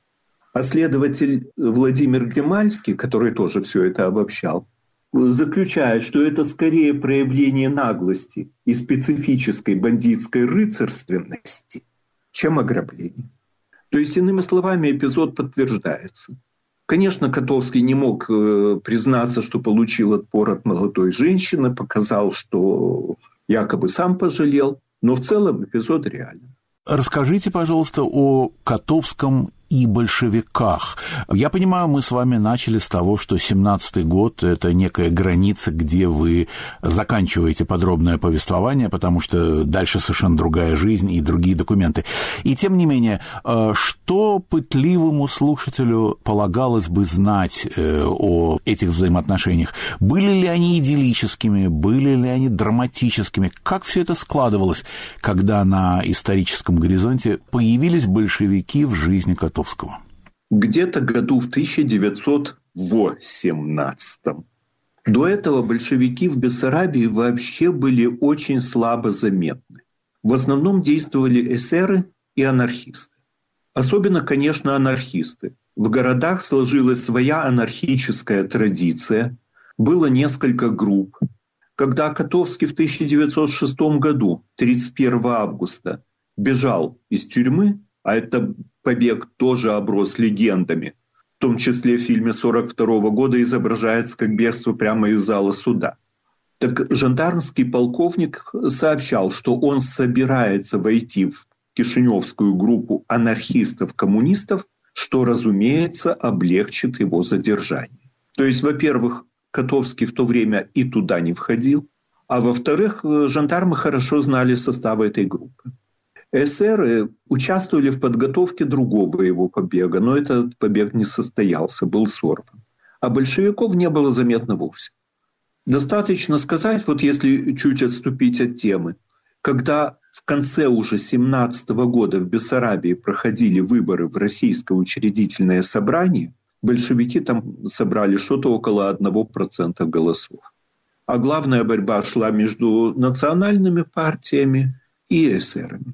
Speaker 2: А следователь Владимир Гемальский, который тоже все это обобщал, заключает, что это скорее проявление наглости и специфической бандитской рыцарственности, чем ограбление. То есть, иными словами, эпизод подтверждается. Конечно, Котовский не мог э, признаться, что получил отпор от молодой женщины, показал, что якобы сам пожалел, но в целом эпизод реален.
Speaker 1: Расскажите, пожалуйста, о Котовском и большевиках. Я понимаю, мы с вами начали с того, что 17-й год – это некая граница, где вы заканчиваете подробное повествование, потому что дальше совершенно другая жизнь и другие документы. И тем не менее, э, что пытливому слушателю полагалось бы знать э, о этих взаимоотношениях? Были ли они идиллическими, были ли они драматическими? Как все это складывалось, когда на историческом горизонте появились большевики в жизни Котовского? Ростовского?
Speaker 2: Где-то году в 1918 до этого большевики в Бессарабии вообще были очень слабо заметны. В основном действовали эсеры и анархисты. Особенно, конечно, анархисты. В городах сложилась своя анархическая традиция. Было несколько групп. Когда Котовский в 1906 году, 31 августа, бежал из тюрьмы, а это побег тоже оброс легендами. В том числе в фильме 1942 года изображается как бегство прямо из зала суда. Так жандармский полковник сообщал, что он собирается войти в кишиневскую группу анархистов-коммунистов, что, разумеется, облегчит его задержание. То есть, во-первых, Котовский в то время и туда не входил, а во-вторых, жандармы хорошо знали состав этой группы. Эсеры участвовали в подготовке другого его побега, но этот побег не состоялся, был сорван. А большевиков не было заметно вовсе. Достаточно сказать, вот если чуть отступить от темы, когда в конце уже 17 года в Бессарабии проходили выборы в Российское учредительное собрание, большевики там собрали что-то около 1% голосов. А главная борьба шла между национальными партиями и эсерами.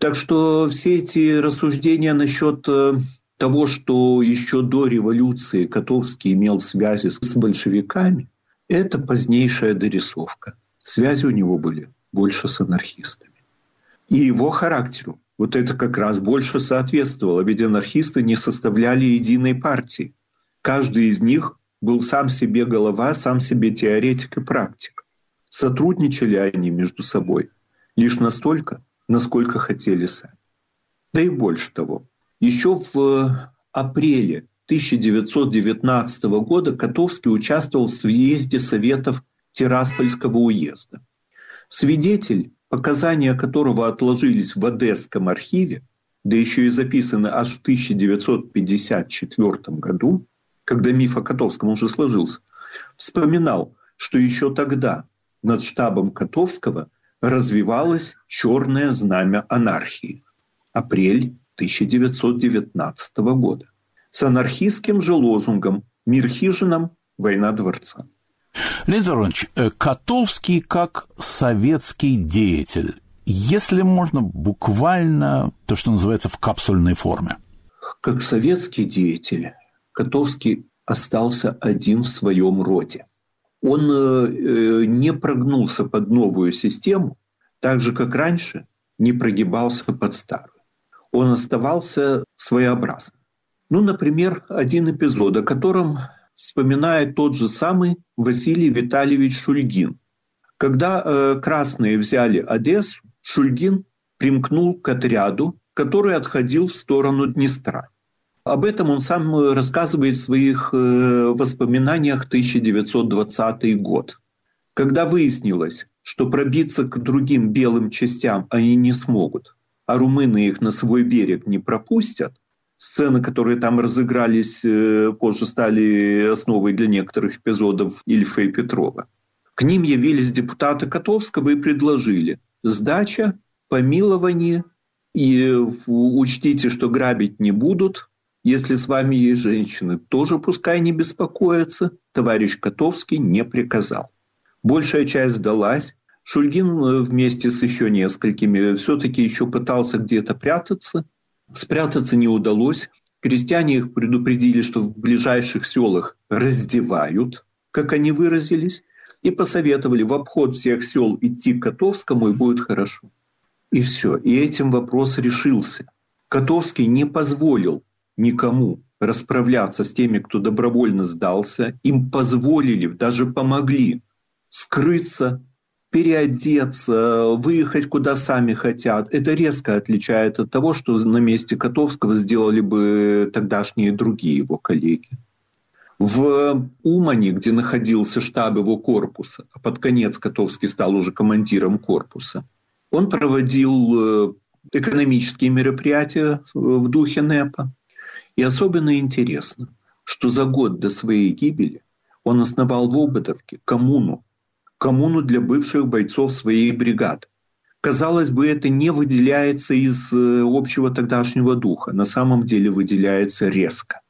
Speaker 2: Так что все эти рассуждения насчет э, того, что еще до революции Котовский имел связи с большевиками, это позднейшая дорисовка. Связи у него были больше с анархистами. И его характеру вот это как раз больше соответствовало, ведь анархисты не составляли единой партии. Каждый из них был сам себе голова, сам себе теоретик и практик. Сотрудничали они между собой лишь настолько, насколько хотели сами. Да и больше того. Еще в э, апреле 1919 года Котовский участвовал в съезде Советов Тираспольского уезда. Свидетель, показания которого отложились в Одесском архиве, да еще и записаны аж в 1954 году, когда миф о Котовском уже сложился, вспоминал, что еще тогда над штабом Котовского – развивалось черное знамя анархии. Апрель 1919 года. С анархистским же лозунгом «Мир хижинам, война дворца».
Speaker 1: Леонид Иванович, э, Котовский как советский деятель, если можно буквально то, что называется в капсульной форме.
Speaker 2: Как советский деятель Котовский остался один в своем роде он э, э, не прогнулся под новую систему, так же, как раньше, не прогибался под старую. Он оставался своеобразным. Ну, например, один эпизод, о котором вспоминает тот же самый Василий Витальевич Шульгин. Когда э, красные взяли Одессу, Шульгин примкнул к отряду, который отходил в сторону Днестра. Об этом он сам э, рассказывает в своих э, воспоминаниях 1920 год. Когда выяснилось, что пробиться к другим белым частям они не смогут, а румыны их на свой берег не пропустят, сцены, которые там разыгрались, э, позже стали основой для некоторых эпизодов Ильфа и Петрова. К ним явились депутаты Котовского и предложили сдача, помилование, и учтите, что грабить не будут, Если с вами есть женщины, тоже пускай не беспокоятся. Товарищ Котовский не приказал. Большая часть сдалась. Шульгин э, вместе с еще несколькими все-таки еще пытался где-то прятаться. Спрятаться не удалось. Крестьяне их предупредили, что в ближайших селах раздевают, как они выразились, и посоветовали в обход всех сел идти к Котовскому, и будет хорошо. И все. И этим вопрос решился. Котовский не позволил никому расправляться с теми, кто добровольно сдался. Им позволили, даже помогли скрыться, переодеться, выехать куда сами хотят. Это резко отличает от того, что на месте Котовского сделали бы тогдашние другие его коллеги. В Умане, где находился штаб его корпуса, а под конец Котовский стал уже командиром корпуса, он проводил э, экономические мероприятия в духе НЭПа. И особенно интересно, что за год до своей гибели он основал в Ободовке коммуну, коммуну для бывших бойцов своей бригады. Казалось бы, это не выделяется из э, общего тогдашнего духа. На самом деле выделяется резко.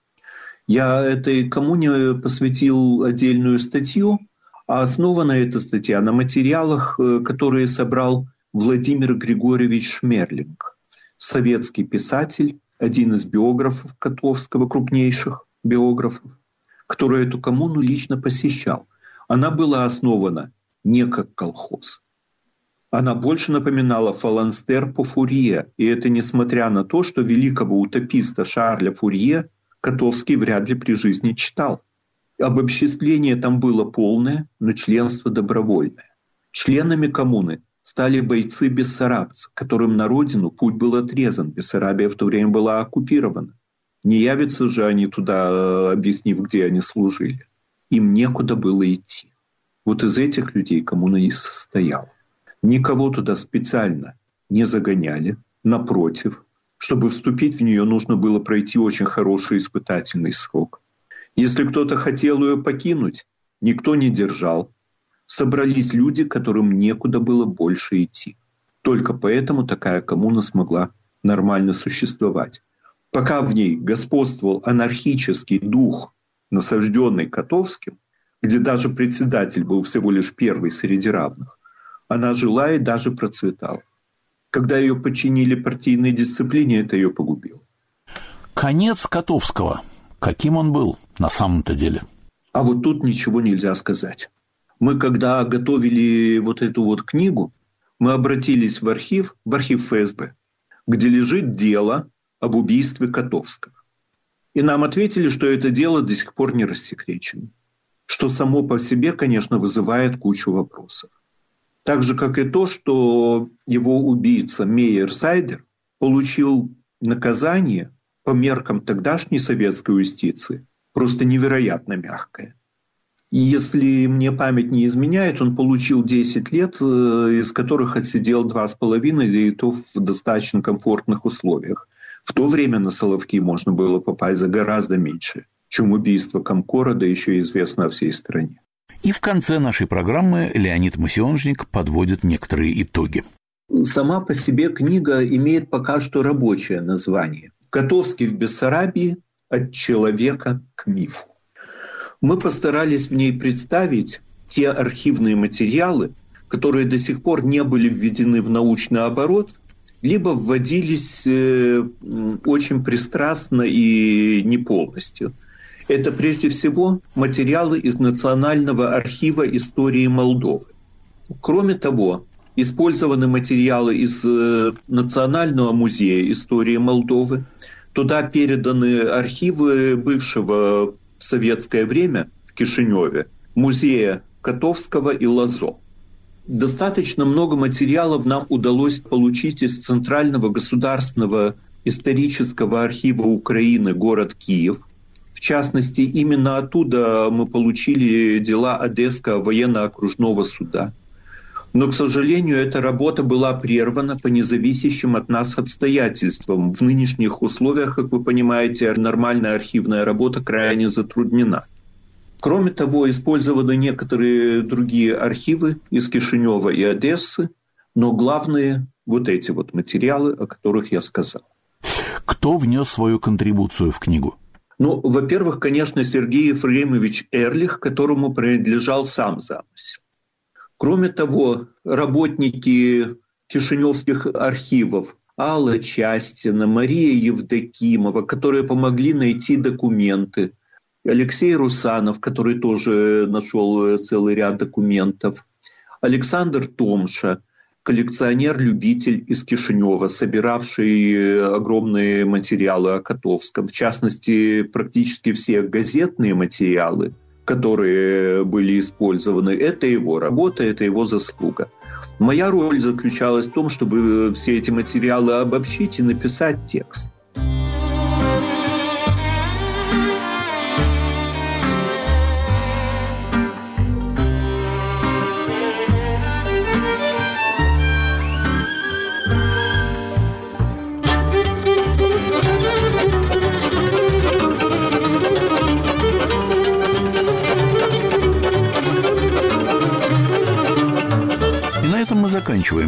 Speaker 2: Я этой коммуне посвятил отдельную статью, а основана эта статья на материалах, э, которые собрал Владимир Григорьевич Шмерлинг, советский писатель, один из биографов Котовского, крупнейших биографов, который эту коммуну лично посещал. Она была основана не как колхоз. Она больше напоминала фаланстер по Фурье, и это несмотря на то, что великого утописта Шарля Фурье Котовский вряд ли при жизни читал. Обобществление там было полное, но членство добровольное. Членами коммуны стали бойцы бессарабцы, которым на родину путь был отрезан. Бессарабия в то время была оккупирована. Не явятся же они туда, э, объяснив, где они служили. Им некуда было идти. Вот из этих людей коммуна и состояла. Никого туда специально не загоняли. Напротив, чтобы вступить в нее, нужно было пройти очень хороший испытательный срок. Если кто-то хотел ее покинуть, никто не держал, собрались люди, которым некуда было больше идти. Только поэтому такая коммуна смогла нормально существовать. Пока в ней господствовал анархический дух, насажденный Котовским, где даже председатель был всего лишь первый среди равных, она жила и даже процветала. Когда ее подчинили партийной дисциплине, это ее погубило.
Speaker 1: Конец Котовского. Каким он был на самом-то деле?
Speaker 2: А вот тут ничего нельзя сказать. Мы, когда готовили вот эту вот книгу, мы обратились в архив, в архив ФСБ, где лежит дело об убийстве Котовского. И нам ответили, что это дело до сих пор не рассекречено. Что само по себе, конечно, вызывает кучу вопросов. Так же, как и то, что его убийца Мейер Сайдер получил наказание по меркам тогдашней советской юстиции просто невероятно мягкое. Если мне память не изменяет, он получил 10 лет, э, из которых отсидел 2,5, и то в достаточно комфортных условиях. В то время на Соловки можно было попасть за гораздо меньше, чем убийство Комкора, да еще известно о всей стране.
Speaker 1: И в конце нашей программы Леонид Масионжник подводит некоторые итоги.
Speaker 2: Сама по себе книга имеет пока что рабочее название. Котовский в Бессарабии от человека к мифу мы постарались в ней представить те архивные материалы, которые до сих пор не были введены в научный оборот, либо вводились э, очень пристрастно и не полностью. Это прежде всего материалы из Национального архива истории Молдовы. Кроме того, использованы материалы из э, Национального музея истории Молдовы. Туда переданы архивы бывшего в советское время в Кишиневе музея Котовского и Лазо. Достаточно много материалов нам удалось получить из Центрального государственного исторического архива Украины город Киев. В частности, именно оттуда мы получили дела Одесского военно-окружного суда. Но, к сожалению, эта работа была прервана по независящим от нас обстоятельствам. В нынешних условиях, как вы понимаете, нормальная архивная работа крайне затруднена. Кроме того, использованы некоторые другие архивы из Кишинева и Одессы, но главные вот эти вот материалы, о которых я сказал.
Speaker 1: Кто внес свою контрибуцию в книгу?
Speaker 2: Ну, во-первых, конечно, Сергей Ефремович Эрлих, которому принадлежал сам замысел. Кроме того, работники кишиневских архивов Алла Частина, Мария Евдокимова, которые помогли найти документы, Алексей Русанов, который тоже нашел целый ряд документов, Александр Томша, коллекционер-любитель из Кишинева, собиравший огромные материалы о Котовском, в частности, практически все газетные материалы, которые были использованы, это его работа, это его заслуга. Моя роль заключалась в том, чтобы все эти материалы обобщить и написать текст.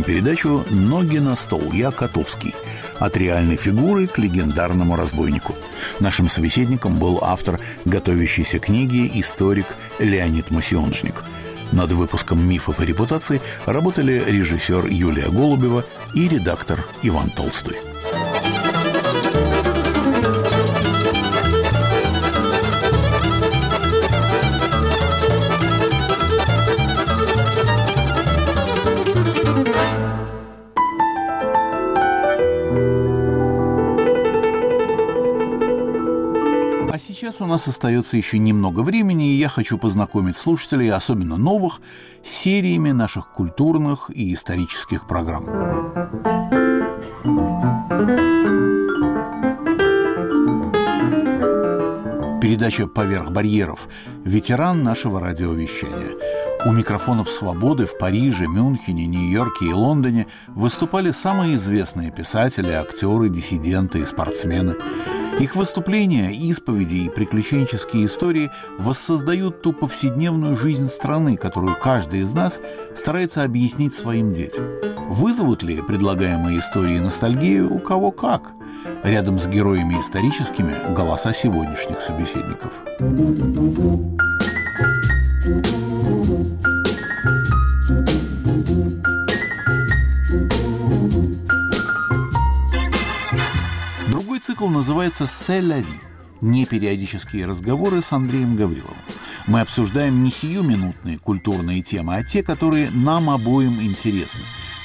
Speaker 1: Заканчиваем передачу «Ноги на стол». Я Котовский. От реальной фигуры к легендарному разбойнику. Нашим собеседником был автор готовящейся книги, историк Леонид Масионжник. Над выпуском «Мифов и репутаций» работали режиссер Юлия Голубева и редактор Иван Толстой. У нас остается еще немного времени, и я хочу познакомить слушателей, особенно новых, с сериями наших культурных и исторических программ. Передача «Поверх барьеров» – ветеран нашего радиовещания. У микрофонов «Свободы» в Париже, Мюнхене, Нью-Йорке и Лондоне выступали самые известные писатели, актеры, диссиденты и спортсмены – их выступления, исповеди и приключенческие истории воссоздают ту повседневную жизнь страны, которую каждый из нас старается объяснить своим детям. Вызовут ли предлагаемые истории ностальгию у кого как? Рядом с героями историческими голоса сегодняшних собеседников. Цикл называется «Селяви» – непериодические разговоры с Андреем Гавриловым. Мы обсуждаем не сиюминутные культурные темы, а те, которые нам обоим интересны.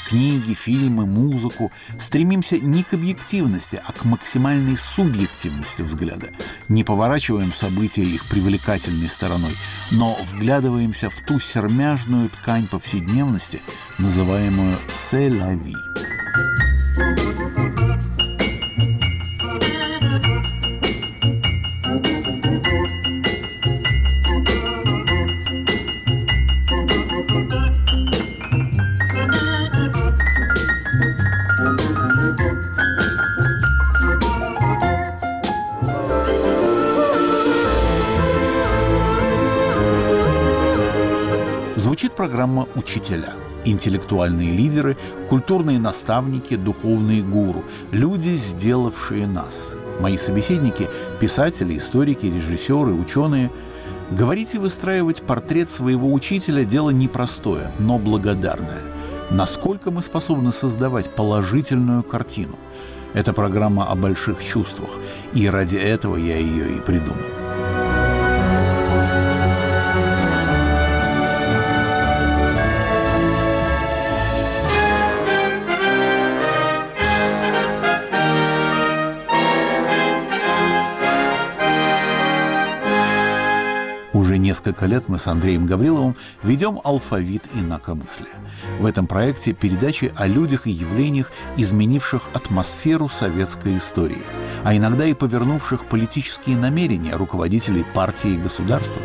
Speaker 1: Книги, фильмы, музыку. Стремимся не к объективности, а к максимальной субъективности взгляда. Не поворачиваем события их привлекательной стороной, но вглядываемся в ту сермяжную ткань повседневности, называемую. Звучит программа «Учителя». Интеллектуальные лидеры, культурные наставники, духовные гуру, люди, сделавшие нас. Мои собеседники – писатели, историки, режиссеры, ученые. Говорить и выстраивать портрет своего учителя – дело непростое, но благодарное. Насколько мы способны создавать положительную картину? Это программа о больших чувствах, и ради этого я ее и придумал. Несколько лет мы с Андреем Гавриловым ведем алфавит инакомыслия. В этом проекте передачи о людях и явлениях, изменивших атмосферу советской истории, а иногда и повернувших политические намерения руководителей партии и государства.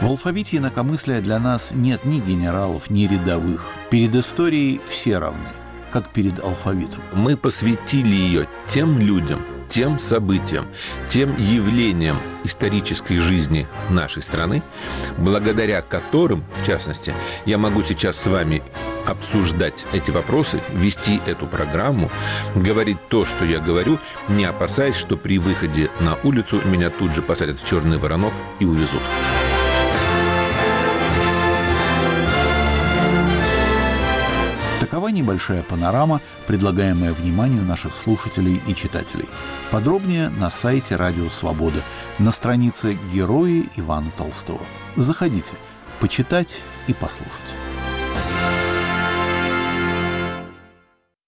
Speaker 1: В алфавите инакомыслия для нас нет ни генералов, ни рядовых. Перед историей все равны, как перед алфавитом.
Speaker 3: Мы посвятили ее тем людям, тем событиям, тем явлениям исторической жизни нашей страны, благодаря которым, в частности, я могу сейчас с вами обсуждать эти вопросы, вести эту программу, говорить то, что я говорю, не опасаясь, что при выходе на улицу меня тут же посадят в черный воронок и увезут.
Speaker 1: Такова небольшая панорама, предлагаемая вниманию наших слушателей и читателей. Подробнее на сайте Радио Свобода, на странице «Герои Ивана Толстого». Заходите, почитать и послушать.